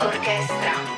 Orchestra.